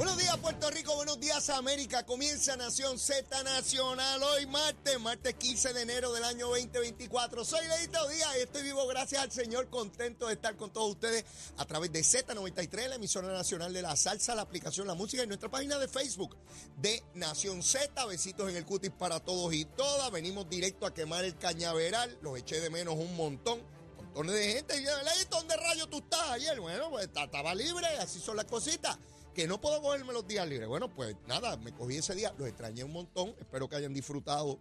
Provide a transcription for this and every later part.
Buenos días Puerto Rico, buenos días América. Comienza Nación Z Nacional hoy martes, martes 15 de enero del año 2024. Soy Leito Díaz y estoy vivo gracias al Señor, contento de estar con todos ustedes a través de Z93, la emisora nacional de la salsa, la aplicación La Música y nuestra página de Facebook de Nación Z. Besitos en el cutis para todos y todas. Venimos directo a quemar el cañaveral, los eché de menos un montón. Montones de gente. Y Leito, ¿dónde rayo tú estás ayer? Bueno, pues estaba libre, así son las cositas que no puedo cogerme los días libres. Bueno, pues nada, me cogí ese día, los extrañé un montón, espero que hayan disfrutado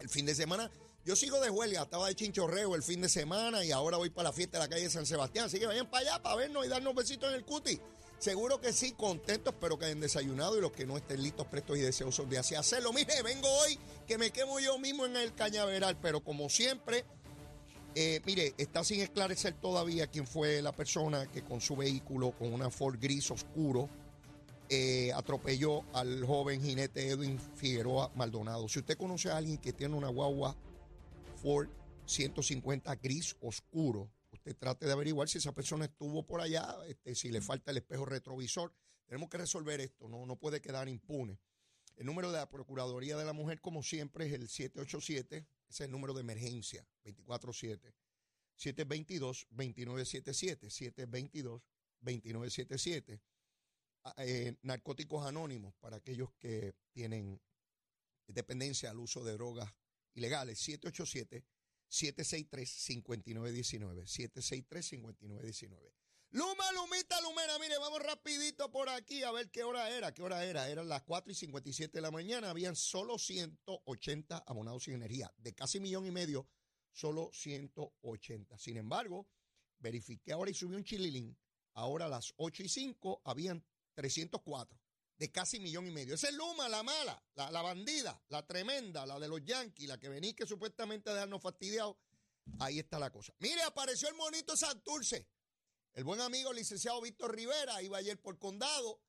el fin de semana. Yo sigo de huelga, estaba de chinchorreo el fin de semana y ahora voy para la fiesta de la calle San Sebastián, así que vayan para allá para vernos y darnos besitos en el cuti. Seguro que sí, contentos, espero que hayan desayunado y los que no estén listos, prestos y deseosos de así hacerlo. Mire, vengo hoy que me quemo yo mismo en el cañaveral, pero como siempre, eh, mire, está sin esclarecer todavía quién fue la persona que con su vehículo, con una Ford gris oscuro, eh, atropelló al joven jinete Edwin Figueroa Maldonado. Si usted conoce a alguien que tiene una guagua Ford 150 gris oscuro, usted trate de averiguar si esa persona estuvo por allá, este, si le falta el espejo retrovisor. Tenemos que resolver esto, no, no puede quedar impune. El número de la Procuraduría de la Mujer, como siempre, es el 787 ese es el número de emergencia, 24-7. 722-2977. 722-2977. Eh, narcóticos anónimos para aquellos que tienen dependencia al uso de drogas ilegales. 787-763-5919. 763-5919. Luma, Lumita, Lumera, mire, vamos rapidito por aquí a ver qué hora era, qué hora era. Eran las 4 y 57 de la mañana, habían solo 180 abonados sin energía. De casi millón y medio, solo 180. Sin embargo, verifiqué ahora y subí un chililín. Ahora a las 8 y 5 habían 304 de casi millón y medio. Esa es Luma, la mala, la, la bandida, la tremenda, la de los yanquis, la que venís que supuestamente a dejarnos fastidiados. Ahí está la cosa. Mire, apareció el monito Santurce. El buen amigo licenciado Víctor Rivera iba ayer por condado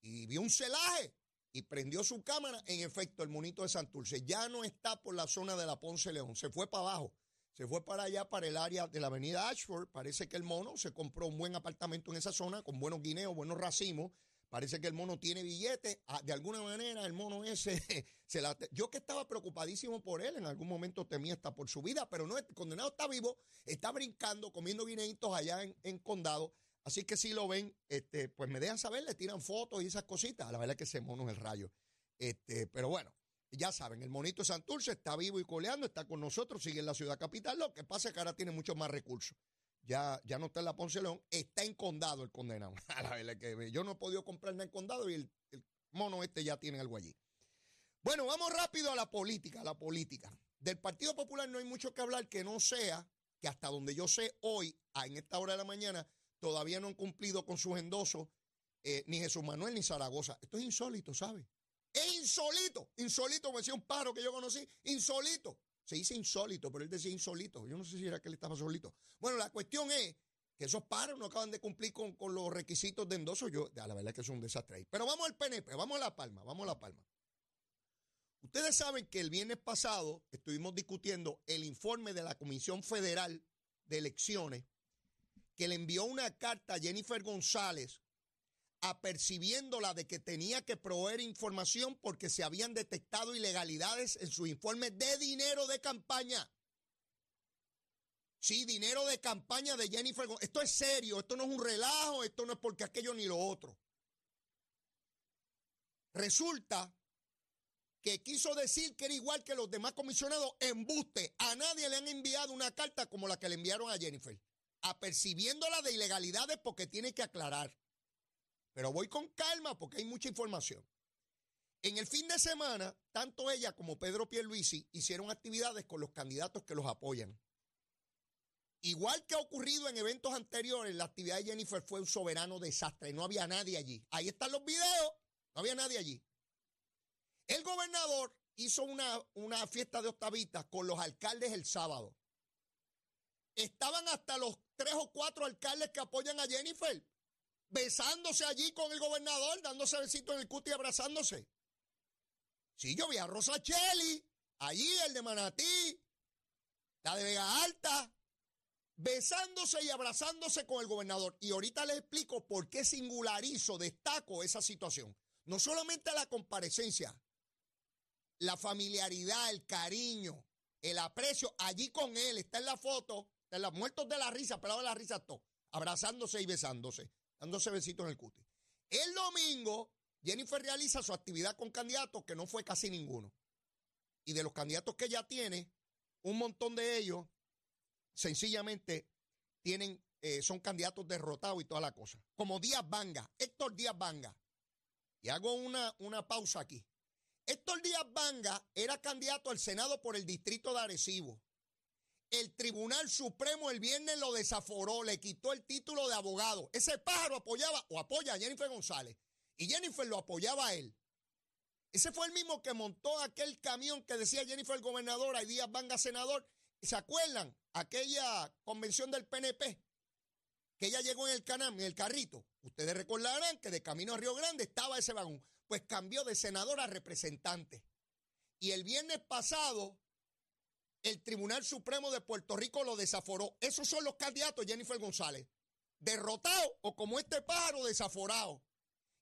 y vio un celaje y prendió su cámara. En efecto, el monito de Santurce ya no está por la zona de la Ponce León, se fue para abajo. Se fue para allá, para el área de la avenida Ashford. Parece que el mono se compró un buen apartamento en esa zona con buenos guineos, buenos racimos. Parece que el mono tiene billetes. Ah, de alguna manera, el mono ese se la. Yo que estaba preocupadísimo por él, en algún momento temía hasta por su vida, pero no, el condenado está vivo, está brincando, comiendo guineitos allá en, Condado. Así que si lo ven, este, pues me dejan saber, le tiran fotos y esas cositas. La verdad es que ese mono es el rayo. Este, pero bueno, ya saben, el monito Santurce está vivo y coleando, está con nosotros, sigue en la ciudad capital. Lo que pasa es que ahora tiene muchos más recursos ya, ya no está en la Ponce León, está en condado el condenado. que yo no he podido comprar nada en condado y el, mono este ya tiene algo allí. Bueno, vamos rápido a la política, a la política. Del Partido Popular no hay mucho que hablar que no sea que hasta donde yo sé hoy, en esta hora de la mañana, todavía no han cumplido con sus endosos eh, ni Jesús Manuel ni Zaragoza. Esto es insólito, ¿sabe? Es insólito, insólito, me decía un pájaro que yo conocí, insólito. Se dice insólito, pero él decía insólito. Yo no sé si era que él estaba solito. Bueno, la cuestión es que esos paros no acaban de cumplir con, los requisitos de endoso. Yo, la verdad es que es un desastre ahí. Pero vamos al PNP, vamos a La Palma, vamos a La Palma. Ustedes saben que el viernes pasado estuvimos discutiendo el informe de la Comisión Federal de Elecciones que le envió una carta a Jennifer González apercibiéndola de que tenía que proveer información porque se habían detectado ilegalidades en su informe de dinero de campaña. Sí, dinero de campaña de Jennifer. Esto es serio, esto no es un relajo, esto no es porque aquello ni lo otro. Resulta que quiso decir que era igual que los demás comisionados, embuste. A nadie le han enviado una carta como la que le enviaron a Jennifer, apercibiéndola de ilegalidades porque tiene que aclarar. Pero voy con calma porque hay mucha información. En el fin de semana, tanto ella como Pedro Pierluisi hicieron actividades con los candidatos que los apoyan. Igual que ha ocurrido en eventos anteriores, la actividad de Jennifer fue un soberano desastre. No había nadie allí. Ahí están los videos. No había nadie allí. El gobernador hizo una, una fiesta de octavitas con los alcaldes el sábado. Estaban hasta los tres o cuatro alcaldes que apoyan a Jennifer besándose allí con el gobernador, dándose besitos en el cuti y abrazándose. Sí, yo vi a Rosa Cheli, allí el de Manatí, la de Vega Alta, besándose y abrazándose con el gobernador. Y ahorita les explico por qué singularizo, destaco esa situación. No solamente la comparecencia, la familiaridad, el cariño, el aprecio, allí con él, está en la foto, de los muertos de la risa, pelado de la risa, todo, abrazándose y besándose, dándose besitos en el cuti. El domingo, Jennifer realiza su actividad con candidatos que no fue casi ninguno. Y de los candidatos que ella tiene, un montón de ellos sencillamente tienen, eh, son candidatos derrotados y toda la cosa. Como Díaz Banga, Héctor Díaz Banga. Y hago una, una pausa aquí. Héctor Díaz Banga era candidato al Senado por el distrito de Arecibo. El Tribunal Supremo el viernes lo desaforó, le quitó el título de abogado. Ese pájaro apoyaba o apoya a Jennifer González. Y Jennifer lo apoyaba a él. Ese fue el mismo que montó aquel camión que decía Jennifer gobernadora y Díaz Banga senador. ¿Se acuerdan? Aquella convención del PNP, que ella llegó en el canal, en el carrito. Ustedes recordarán que de camino a Río Grande estaba ese vagón. Pues cambió de senador a representante. Y el viernes pasado, el Tribunal Supremo de Puerto Rico lo desaforó. Esos son los candidatos, Jennifer González. Derrotado o como este pájaro desaforado.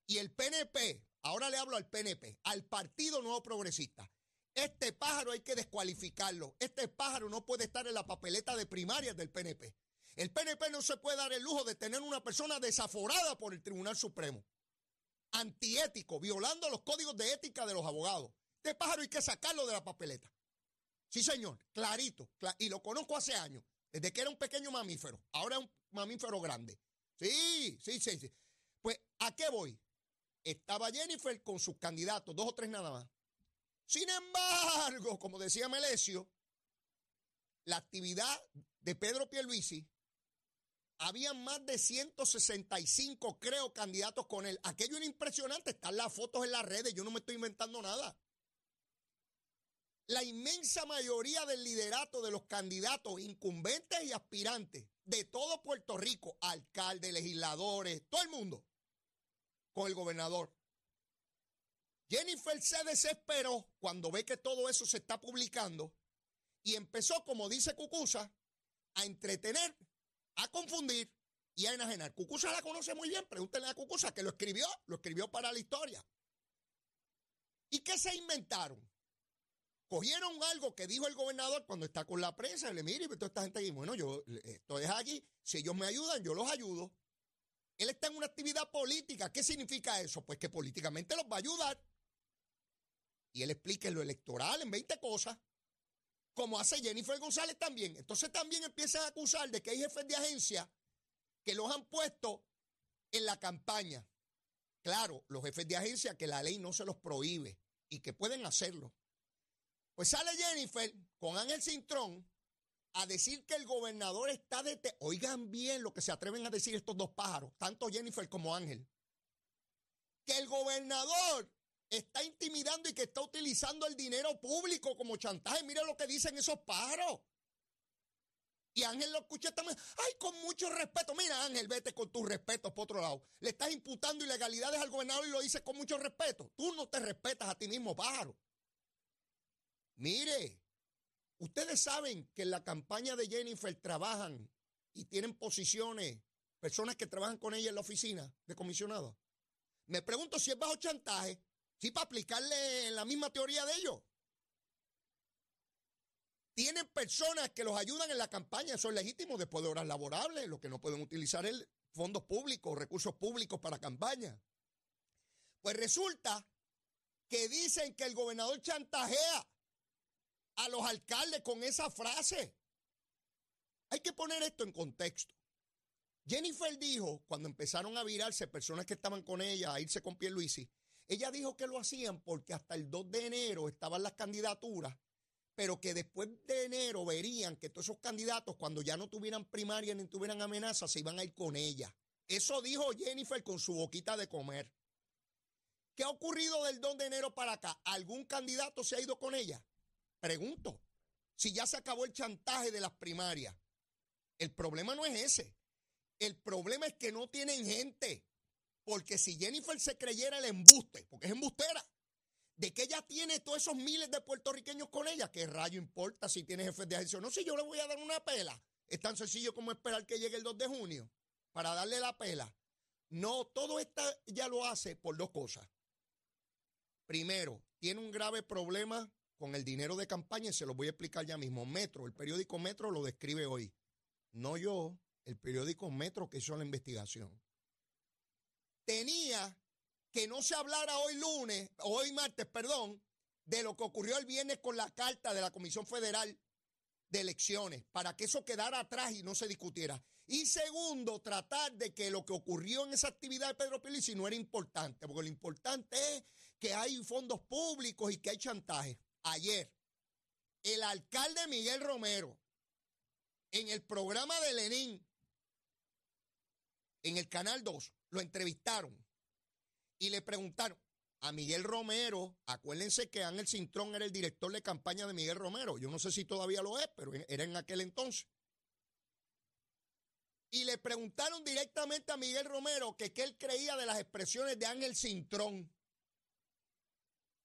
Y el PNP, ahora le hablo al PNP, al Partido Nuevo Progresista. Este pájaro hay que descualificarlo. Este pájaro no puede estar en la papeleta de primarias del PNP. El PNP no se puede dar el lujo de tener una persona desaforada por el Tribunal Supremo. Antiético, violando los códigos de ética de los abogados. Este pájaro hay que sacarlo de la papeleta. Sí, señor, clarito. y lo conozco hace años, desde que era un pequeño mamífero. Ahora es un mamífero grande. Sí, sí, sí, sí. Pues, ¿a qué voy? estaba Jennifer con sus candidatos, dos o tres nada más. Sin embargo, como decía Melesio, la actividad de Pedro Pierluisi, había más de 165, creo, candidatos con él. Aquello era impresionante, están las fotos en las redes, yo no me estoy inventando nada. La inmensa mayoría del liderato de los candidatos incumbentes y aspirantes de todo Puerto Rico, alcaldes, legisladores, todo el mundo, con el gobernador. Jennifer se desesperó cuando ve que todo eso se está publicando y empezó, como dice Cucusa, a entretener, a confundir y a enajenar. Cucusa la conoce muy bien, pregúntenle a Cucusa que lo escribió, lo escribió para la historia. ¿Y qué se inventaron? Cogieron algo que dijo el gobernador cuando está con la prensa, le mire, toda esta gente aquí, bueno, yo estoy aquí, si ellos me ayudan, yo los ayudo. Él está en una actividad política. ¿Qué significa eso? Pues que políticamente los va a ayudar. Y él explica en lo electoral, en 20 cosas, como hace Jennifer González también. Entonces también empiezan a acusar de que hay jefes de agencia que los han puesto en la campaña. Claro, los jefes de agencia que la ley no se los prohíbe y que pueden hacerlo. Pues sale Jennifer con Ángel Cintrón a decir que el gobernador está de... Oigan bien lo que se atreven a decir estos dos pájaros, tanto Jennifer como Ángel. Que el gobernador está intimidando y que está utilizando el dinero público como chantaje. Mira lo que dicen esos pájaros. Y Ángel lo escucha también. Ay, con mucho respeto. Mira, Ángel, vete con tus respetos por otro lado. Le estás imputando ilegalidades al gobernador y lo dices con mucho respeto. Tú no te respetas a ti mismo, pájaro. Mire, Ustedes saben que en la campaña de Jennifer trabajan y tienen posiciones, personas que trabajan con ella en la oficina de comisionado. Me pregunto si es bajo chantaje, si para aplicarle la misma teoría de ellos. Tienen personas que los ayudan en la campaña, son legítimos después de horas laborables, los que no pueden utilizar el fondos públicos, recursos públicos para campaña. Pues resulta que dicen que el gobernador chantajea a los alcaldes con esa frase. Hay que poner esto en contexto. Jennifer dijo, cuando empezaron a virarse personas que estaban con ella, a irse con Pierluisi, ella dijo que lo hacían porque hasta el 2 de enero estaban las candidaturas, pero que después de enero verían que todos esos candidatos, cuando ya no tuvieran primaria ni tuvieran amenaza, se iban a ir con ella. Eso dijo Jennifer con su boquita de comer. ¿Qué ha ocurrido del 2 de enero para acá? ¿Algún candidato se ha ido con ella? Pregunto, si ya se acabó el chantaje de las primarias, el problema no es ese. El problema es que no tienen gente. Porque si Jennifer se creyera el embuste, porque es embustera, de que ella tiene todos esos miles de puertorriqueños con ella, ¿qué rayo importa si tiene jefes de agencia no? Si yo le voy a dar una pela. Es tan sencillo como esperar que llegue el 2 de junio para darle la pela. No, todo esto ya lo hace por dos cosas. Primero, tiene un grave problema con el dinero de campaña y se lo voy a explicar ya mismo. Metro, el periódico Metro lo describe hoy. No yo, el periódico Metro que hizo la investigación. Tenía que no se hablara hoy lunes, hoy martes, perdón, de lo que ocurrió el viernes con la carta de la Comisión Federal de Elecciones, para que eso quedara atrás y no se discutiera. Y segundo, tratar de que lo que ocurrió en esa actividad de Pedro Pelici no era importante, porque lo importante es que hay fondos públicos y que hay chantaje. Ayer, el alcalde Miguel Romero, en el programa de Lenín, en el Canal 2, lo entrevistaron y le preguntaron a Miguel Romero, acuérdense que Ángel Cintrón era el director de campaña de Miguel Romero, yo no sé si todavía lo es, pero era en aquel entonces. Y le preguntaron directamente a Miguel Romero que qué él creía de las expresiones de Ángel Cintrón.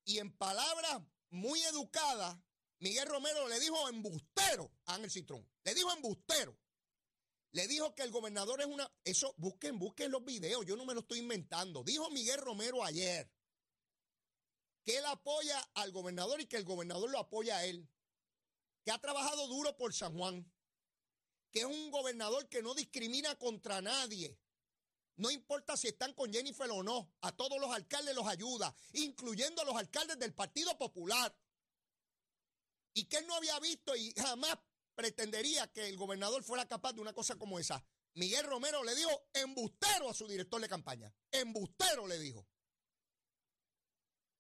Y en palabras muy educadas, Miguel Romero le dijo embustero a Ángel Cintrón. Le dijo embustero. Le dijo que el gobernador es una... Eso, busquen, busquen los videos, yo no me lo estoy inventando. Dijo Miguel Romero ayer que él apoya al gobernador y que el gobernador lo apoya a él. Que ha trabajado duro por San Juan. Que es un gobernador que no discrimina contra nadie. No importa si están con Jennifer o no, a todos los alcaldes los ayuda, incluyendo a los alcaldes del Partido Popular. Y que él no había visto y jamás pretendería que el gobernador fuera capaz de una cosa como esa. Miguel Romero le dijo embustero a su director de campaña. Embustero le dijo.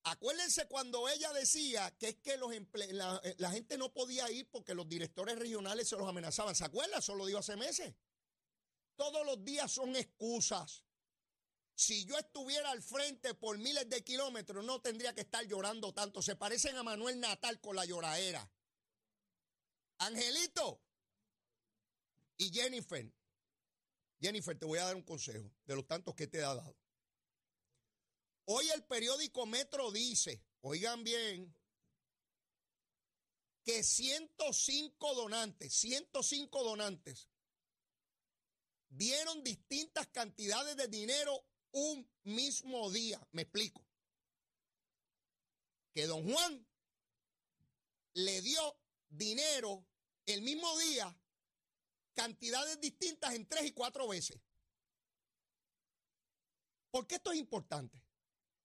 Acuérdense cuando ella decía que es que los la, eh, la, gente no podía ir porque los directores regionales se los amenazaban. ¿Se acuerdan? Eso lo dijo hace meses. Todos los días son excusas. Si yo estuviera al frente por miles de kilómetros, no tendría que estar llorando tanto. Se parecen a Manuel Natal con la lloradera. Angelito y Jennifer. Jennifer, te voy a dar un consejo de los tantos que te he dado. Hoy el periódico Metro dice, oigan bien, que 105 donantes, 105 donantes, dieron distintas cantidades de dinero un mismo día. Me explico. Que don Juan le dio dinero el mismo día, cantidades distintas en tres y cuatro veces. ¿Por qué esto es importante?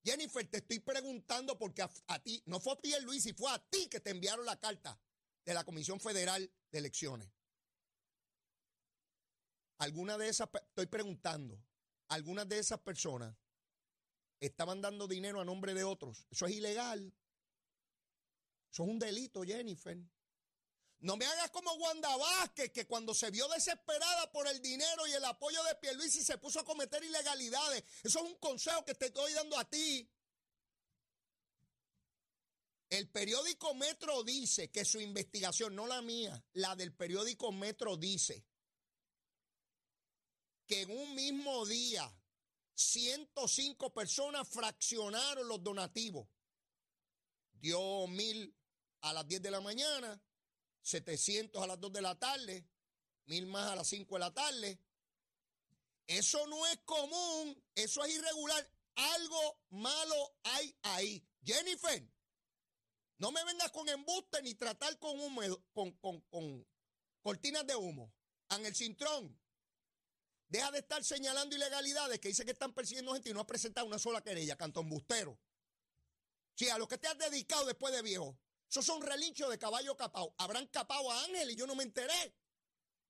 Jennifer, te estoy preguntando porque a, ti, no fue a Luis, y fue a ti que te enviaron la carta de la Comisión Federal de Elecciones. Algunas de esas, estoy preguntando, algunas de esas personas estaban dando dinero a nombre de otros. Eso es ilegal. Eso es un delito, Jennifer. No me hagas como Wanda Vázquez, que cuando se vio desesperada por el dinero y el apoyo de Pierluisi se puso a cometer ilegalidades. Eso es un consejo que te estoy dando a ti. El periódico Metro dice que su investigación, no la mía, la del periódico Metro dice que en un mismo día 105 personas fraccionaron los donativos. Dio mil a las 10 de la mañana, 700 a las 2 de la tarde, mil más a las 5 de la tarde. Eso no es común, eso es irregular. Algo malo hay ahí. Jennifer, no me vengas con embuste ni tratar con humo, con, con, con cortinas de humo. el Cintrón, deja de estar señalando ilegalidades que dice que están persiguiendo gente y no ha presentado una sola querella, cantón bustero. Sí, a lo que te has dedicado después de viejo. Esos son relinchos de caballo capao. Habrán capado a Ángel y yo no me enteré.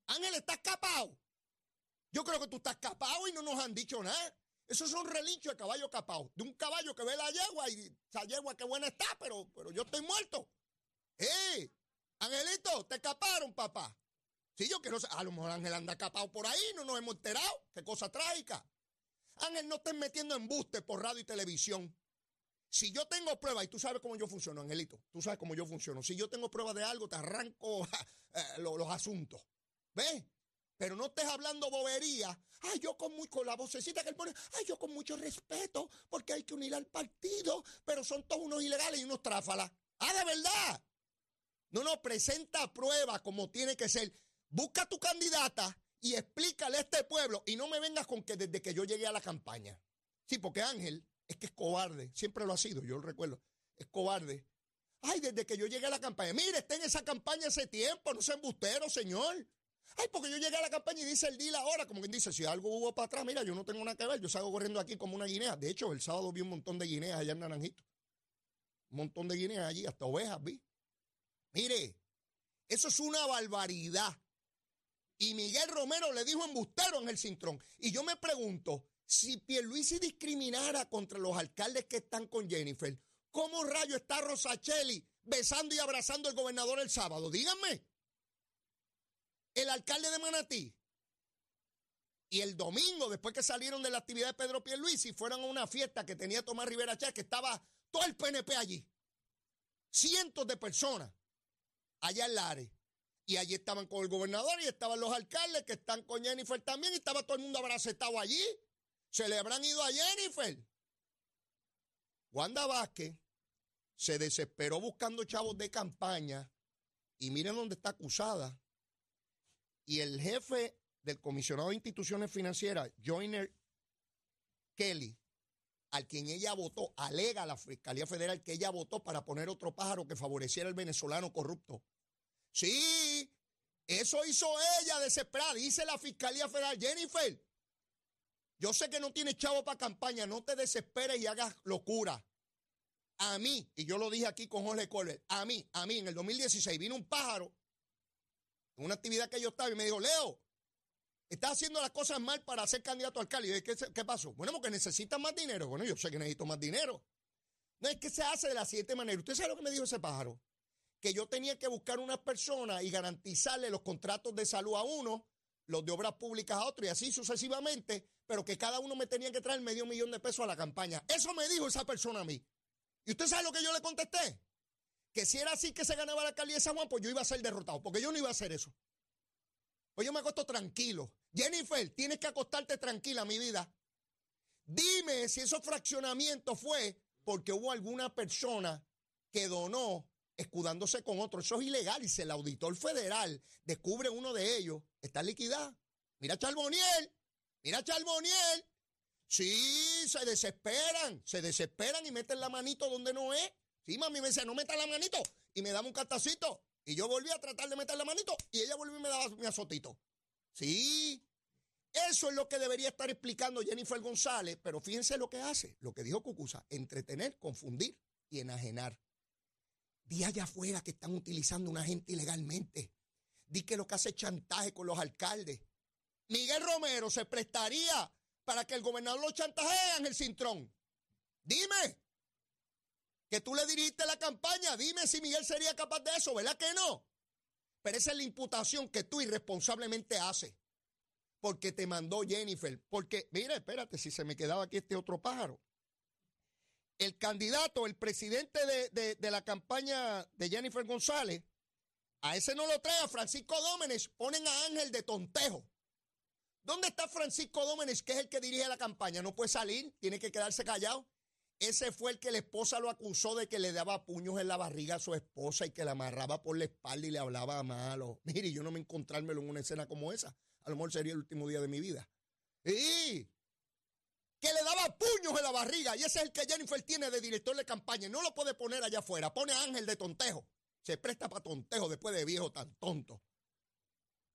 Ángel, ¿estás capado? Yo creo que tú estás capado y no nos han dicho nada. Esos son relinchos de caballo capao. De un caballo que ve la yegua y esa yegua qué buena está, pero, pero yo estoy muerto. ¡Eh! Angelito, te caparon, papá. Sí, yo quiero A lo mejor Ángel anda capado por ahí, no nos hemos enterado. Qué cosa trágica. Ángel, no estés metiendo embuste por radio y televisión. Si yo tengo pruebas, y tú sabes cómo yo funciono, Angelito, tú sabes cómo yo funciono. Si yo tengo pruebas de algo, te arranco eh, los, asuntos. ¿Ves? Pero no estés hablando bobería. Ay, yo con, muy, la vocecita que él pone. Ay, yo con mucho respeto, porque hay que unir al partido. Pero son todos unos ilegales y unos tráfalas. Ah, de verdad. No, no, presenta pruebas como tiene que ser. Busca tu candidata y explícale a este pueblo y no me vengas con que desde que yo llegué a la campaña. Sí, porque Ángel es que es cobarde, siempre lo ha sido, yo lo recuerdo, es cobarde. Ay, desde que yo llegué a la campaña, mire, está en esa campaña hace tiempo, no sea embustero, señor. Ay, porque yo llegué a la campaña y dice el deal ahora, como quien dice, si algo hubo para atrás, mira, yo no tengo nada que ver, yo salgo corriendo aquí como una guinea. De hecho, el sábado vi un montón de guineas allá en Naranjito. Un montón de guineas allí, hasta ovejas vi. Mire, eso es una barbaridad. Y Miguel Romero le dijo embustero en el cintrón. Y yo me pregunto, si Pierluisi discriminara contra los alcaldes que están con Jennifer, ¿cómo rayo está Rosacheli besando y abrazando al gobernador el sábado? Díganme. El alcalde de Manatí. Y el domingo, después que salieron de la actividad de Pedro Pierluisi, fueron a una fiesta que tenía Tomás Rivera Chávez, que estaba todo el PNP allí. Cientos de personas allá en Lares. Y allí estaban con el gobernador y estaban los alcaldes que están con Jennifer también y estaba todo el mundo abracetado allí. Se le habrán ido a Jennifer. Wanda Vázquez se desesperó buscando chavos de campaña y miren dónde está acusada. Y el jefe del comisionado de instituciones financieras, Joyner Kelly, al quien ella votó, alega a la Fiscalía Federal que ella votó para poner otro pájaro que favoreciera al venezolano corrupto. Sí, eso hizo ella desesperada, dice la Fiscalía Federal. Jennifer, yo sé que no tienes chavo para campaña, no te desesperes y hagas locura. A mí, y yo lo dije aquí con Jorge Colbert, a mí, a mí, en el 2016 vino un pájaro una actividad que yo estaba y me dijo, Leo, estás haciendo las cosas mal para ser candidato a alcalde. ¿Y ¿qué, ¿Qué pasó? Bueno, porque necesitas más dinero. Bueno, yo sé que necesito más dinero. No es que se hace de la siguiente manera. ¿Usted sabe lo que me dijo ese pájaro? Que yo tenía que buscar unas personas y garantizarle los contratos de salud a uno, los de obras públicas a otro y así sucesivamente, pero que cada uno me tenía que traer medio millón de pesos a la campaña. Eso me dijo esa persona a mí. ¿Y usted sabe lo que yo le contesté? Que si era así que se ganaba la alcaldía de San Juan, pues yo iba a ser derrotado, porque yo no iba a hacer eso. Pues yo me acuesto tranquilo. Jennifer, tienes que acostarte tranquila, mi vida. Dime si esos fraccionamientos fue porque hubo alguna persona que donó escudándose con otro. Eso es ilegal y si el auditor federal descubre uno de ellos, está liquidado. Mira Charboniel, mira Charboniel. Sí, se desesperan, se desesperan y meten la manito donde no es. Sí, mami me dice, no meta la manito y me da un cartacito. Y yo volví a tratar de meter la manito y ella volvió y me daba mi azotito. Sí, eso es lo que debería estar explicando Jennifer González, pero fíjense lo que hace, lo que dijo Cucusa, entretener, confundir y enajenar. Di allá afuera que están utilizando a una gente ilegalmente. Di que lo que hace chantaje con los alcaldes. Miguel Romero se prestaría para que el gobernador lo chantajee en el Cintrón. Dime. Que tú le dirigiste la campaña. Dime si Miguel sería capaz de eso, ¿verdad que no? Pero esa es la imputación que tú irresponsablemente haces. Porque te mandó Jennifer. Porque, mira, espérate, si se me quedaba aquí este otro pájaro el candidato, el presidente de, la campaña de Jennifer González, a ese no lo trae, a Francisco Dómenes, ponen a Ángel de tontejo. ¿Dónde está Francisco Dómenes, que es el que dirige la campaña? No puede salir, tiene que quedarse callado. Ese fue el que la esposa lo acusó de que le daba puños en la barriga a su esposa y que la amarraba por la espalda y le hablaba malo. Mire, yo no me encontrármelo en una escena como esa. A lo mejor sería el último día de mi vida. Y que le daba puños en la barriga. Y ese es el que Jennifer tiene de director de campaña. No lo puede poner allá afuera. Pone a Ángel de tontejo. Se presta para tontejo después de viejo tan tonto.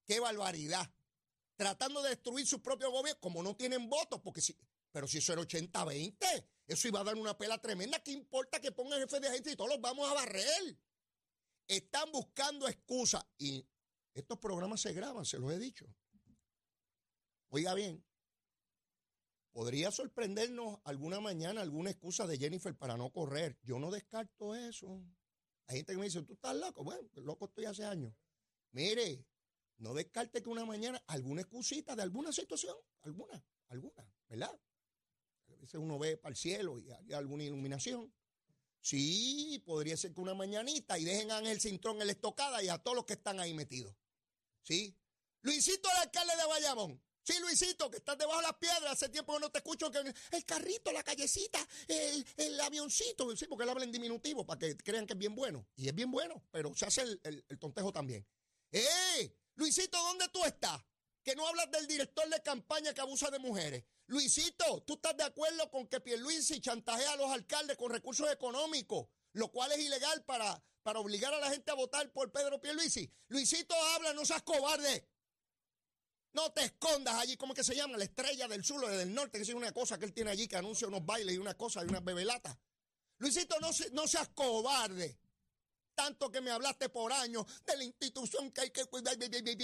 Qué barbaridad. Tratando de destruir su propio gobierno, como no tienen votos, porque si, pero si eso era 80-20, eso iba a dar una pela tremenda. ¿Qué importa que pongan jefe de agencia y todos los vamos a barrer? Están buscando excusas. Y estos programas se graban, se los he dicho. Oiga bien, Podría sorprendernos alguna mañana alguna excusa de Jennifer para no correr. Yo no descarto eso. Hay gente que me dice, tú estás loco. Bueno, loco estoy hace años. Mire, no descarte que una mañana alguna excusita de alguna situación, alguna, alguna, ¿verdad? A veces uno ve para el cielo y hay alguna iluminación. Sí, podría ser que una mañanita y dejen a Ángel Cintrón en la estocada y a todos los que están ahí metidos. ¿Sí? Luisito, el alcalde de Bayamón. Sí, Luisito, que estás debajo de las piedras, hace tiempo que no te escucho, que el carrito, la callecita, el, avioncito, sí, porque él habla en diminutivo para que crean que es bien bueno. Y es bien bueno, pero se hace el, tontejo también. ¡Eh! Luisito, ¿dónde tú estás? Que no hablas del director de campaña que abusa de mujeres. Luisito, ¿tú estás de acuerdo con que Pierluisi chantajea a los alcaldes con recursos económicos, lo cual es ilegal para, para obligar a la gente a votar por Pedro Pierluisi? Luisito, habla, no seas cobarde. No te escondas allí, ¿cómo que se llama? La estrella del sur o del norte, que es una cosa que él tiene allí que anuncia unos bailes y una cosa y unas bebelatas. Luisito, no, no seas cobarde. Tanto que me hablaste por años de la institución que hay que cuidar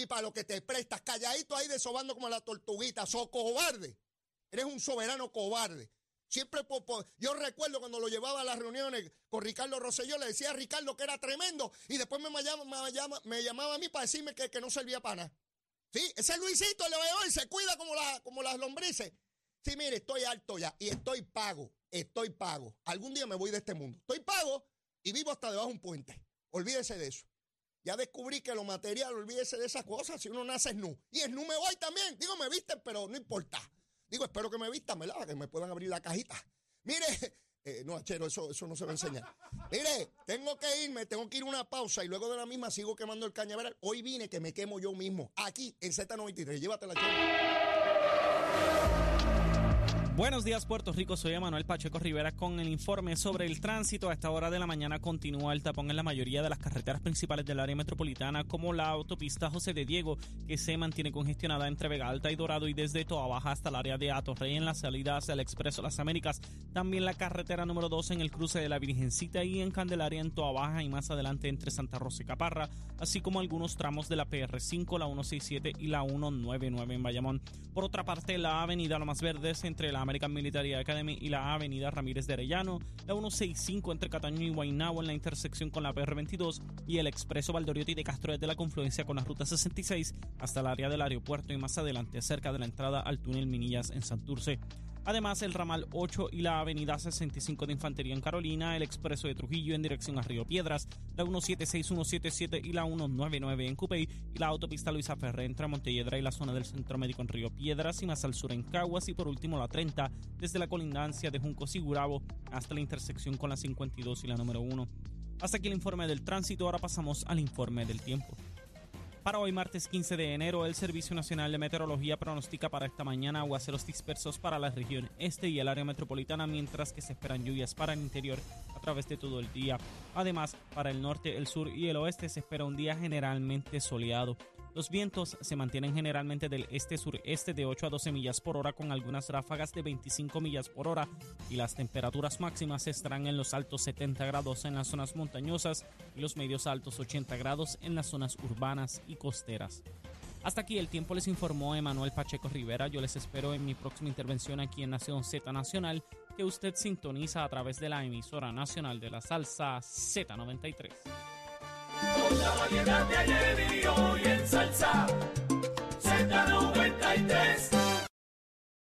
para lo que te prestas. Calladito ahí desobando como la tortuguita. ¡So cobarde! Eres un soberano cobarde. Siempre, yo recuerdo cuando lo llevaba a las reuniones con Ricardo Rosselló, le decía a Ricardo que era tremendo y después me, llamaba, me llamaba a mí para decirme que, que no servía para nada. Sí, ese Luisito le veo y se cuida como, como las lombrices. Sí, mire, estoy alto ya y estoy pago, estoy pago. Algún día me voy de este mundo. Estoy pago y vivo hasta debajo de un puente. Olvídese de eso. Ya descubrí que lo material, olvídese de esas cosas. Si uno nace nu. Y es nu me voy también. Digo, me visten, pero no importa. Digo, espero que me vistan, ¿verdad? Que me puedan abrir la cajita. Mire, eh, no, achero, eso, eso no se va a enseñar. Mire, tengo que irme, tengo que ir a una pausa y luego de la misma sigo quemando el cañaveral. Hoy vine que me quemo yo mismo, aquí en Z93. Llévatela, chero. Buenos días Puerto Rico, soy Manuel Pacheco Rivera con el informe sobre el tránsito. A esta hora de la mañana continúa el tapón en la mayoría de las carreteras principales del área metropolitana, como la autopista José de Diego, que se mantiene congestionada entre Vega Alta y Dorado y desde Toa Baja hasta el área de Atorrey en la salida hacia el Expreso Las Américas. También la carretera número 2 en el cruce de la Virgencita y en Candelaria en Toa Baja y más adelante entre Santa Rosa y Caparra, así como algunos tramos de la PR5, la 167 y la 199 en Bayamón. Por otra parte, la avenida Lo Más Verdes entre la American Military Academy y la Avenida Ramírez de Arellano, la 165 entre Cataño y Guaynabo en la intersección con la PR22 y el expreso Valdoriotti de Castro desde la confluencia con la ruta 66 hasta el área del aeropuerto y más adelante cerca de la entrada al túnel Minillas en Santurce. Además, el ramal 8 y la avenida 65 de Infantería en Carolina, el expreso de Trujillo en dirección a Río Piedras, la 176, 177 y la 199 en Cupey y la autopista Luisa Ferre entre Montelledra y la zona del Centro Médico en Río Piedras y más al sur en Caguas y por último la 30 desde la colindancia de Juncos y hasta la intersección con la 52 y la número 1. Hasta aquí el informe del tránsito, ahora pasamos al informe del tiempo. Para hoy, martes 15 de enero, el Servicio Nacional de Meteorología pronostica para esta mañana aguaceros dispersos para la región este y el área metropolitana, mientras que se esperan lluvias para el interior a través de todo el día. Además, para el norte, el sur y el oeste se espera un día generalmente soleado. Los vientos se mantienen generalmente del este-sureste de 8 a 12 millas por hora con algunas ráfagas de 25 millas por hora y las temperaturas máximas estarán en los altos 70 grados en las zonas montañosas y los medios altos 80 grados en las zonas urbanas y costeras. Hasta aquí el tiempo les informó Emanuel Pacheco Rivera. Yo les espero en mi próxima intervención aquí en Nación Z Nacional, que usted sintoniza a través de la emisora nacional de la salsa Z93. Con la variedad de ayer y hoy en salsa,